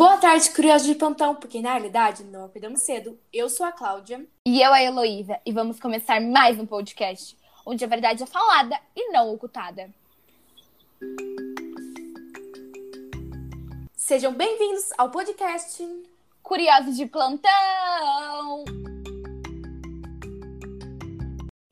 Boa tarde, curiosos de plantão, porque na realidade não acordamos cedo. Eu sou a Cláudia. E eu a Heloísa, e vamos começar mais um podcast, onde a verdade é falada e não ocultada. Sejam bem-vindos ao podcast Curiosos de plantão!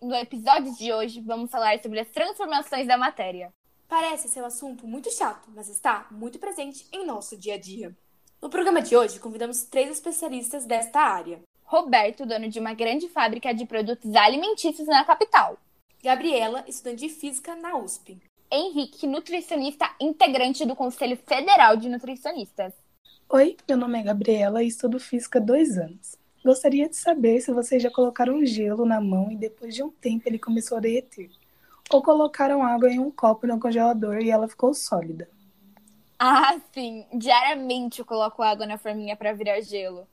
No episódio de hoje, vamos falar sobre as transformações da matéria. Parece ser um assunto muito chato, mas está muito presente em nosso dia a dia. No programa de hoje, convidamos três especialistas desta área. Roberto, dono de uma grande fábrica de produtos alimentícios na capital. Gabriela, estudante de física na USP. Henrique, nutricionista integrante do Conselho Federal de Nutricionistas. Oi, meu nome é Gabriela e estudo física há dois anos. Gostaria de saber se vocês já colocaram gelo na mão e depois de um tempo ele começou a derreter. Ou colocaram água em um copo no congelador e ela ficou sólida. Ah, sim. Diariamente eu coloco água na forminha para virar gelo.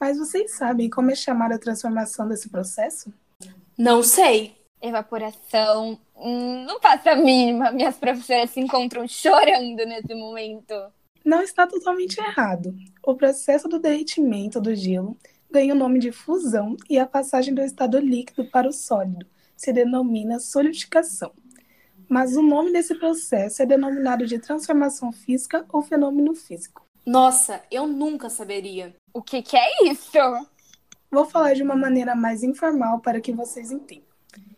Mas vocês sabem como é chamada a transformação desse processo? Não sei. Evaporação. Hum, não faço a mínima. Minhas professoras se encontram chorando nesse momento. Não está totalmente errado. O processo do derretimento do gelo ganha o nome de fusão e a passagem do estado líquido para o sólido se denomina solidificação. Mas o nome desse processo é denominado de transformação física ou fenômeno físico. Nossa, eu nunca saberia. O que, que é isso? Vou falar de uma maneira mais informal para que vocês entendam.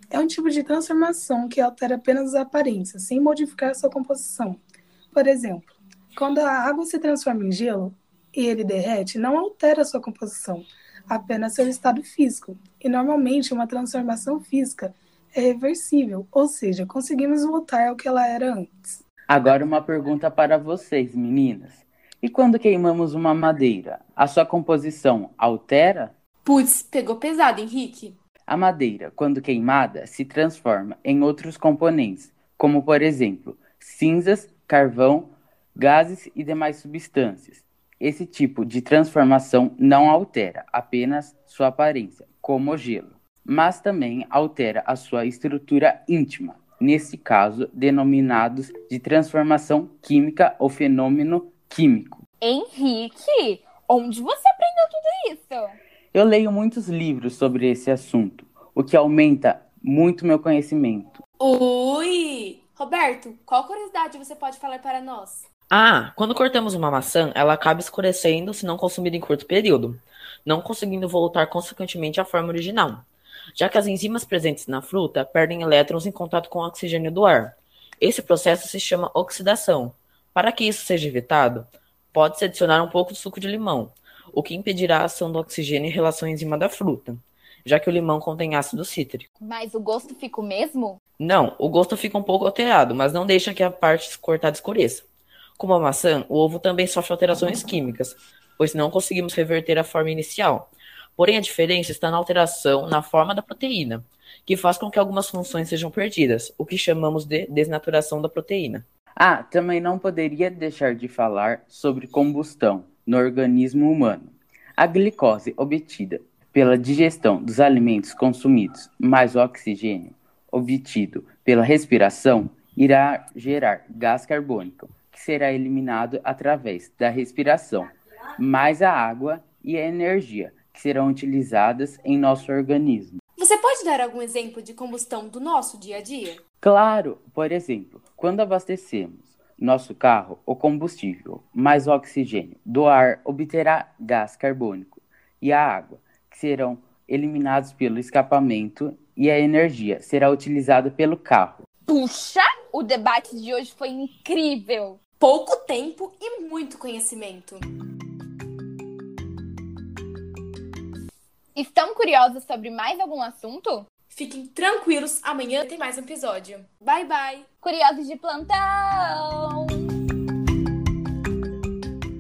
É um tipo de transformação que altera apenas as aparências, sem modificar sua composição. Por exemplo, quando a água se transforma em gelo e ele derrete, não altera sua composição, apenas seu estado físico. E normalmente uma transformação física é reversível, ou seja, conseguimos voltar ao que ela era antes. Agora uma pergunta para vocês, meninas. E quando queimamos uma madeira, a sua composição altera? Putz, pegou pesado, Henrique. A madeira, quando queimada, se transforma em outros componentes, como por exemplo, cinzas, carvão, gases e demais substâncias. Esse tipo de transformação não altera apenas sua aparência, como o gelo, mas também altera a sua estrutura íntima, nesse caso denominados de transformação química ou fenômeno químico. Henrique, onde você aprendeu tudo isso? Eu leio muitos livros sobre esse assunto, o que aumenta muito meu conhecimento. Ui! Roberto, qual curiosidade você pode falar para nós? Ah, quando cortamos uma maçã, ela acaba escurecendo se não consumida em curto período, não conseguindo voltar consequentemente à forma original, já que as enzimas presentes na fruta perdem elétrons em contato com o oxigênio do ar. Esse processo se chama oxidação. Para que isso seja evitado, pode-se adicionar um pouco de suco de limão, o que impedirá a ação do oxigênio em relação à enzima da fruta, já que o limão contém ácido cítrico. Mas o gosto fica o mesmo? Não, o gosto fica um pouco alterado, mas não deixa que a parte cortada escureça. Como a maçã, o ovo também sofre alterações químicas, pois não conseguimos reverter a forma inicial. Porém, a diferença está na alteração na forma da proteína, que faz com que algumas funções sejam perdidas, o que chamamos de desnaturação da proteína. Ah, também não poderia deixar de falar sobre combustão no organismo humano. A glicose obtida pela digestão dos alimentos consumidos, mais o oxigênio obtido pela respiração, irá gerar gás carbônico, que será eliminado através da respiração, mais a água e a energia, que serão utilizadas em nosso organismo. Você pode dar algum exemplo de combustão do nosso dia a dia? Claro, por exemplo, quando abastecemos nosso carro, o combustível mais o oxigênio do ar obterá gás carbônico e a água, que serão eliminados pelo escapamento, e a energia será utilizada pelo carro. Puxa, o debate de hoje foi incrível! Pouco tempo e muito conhecimento. Estão curiosos sobre mais algum assunto? Fiquem tranquilos, amanhã tem mais um episódio. Bye bye! Curiosos de plantão!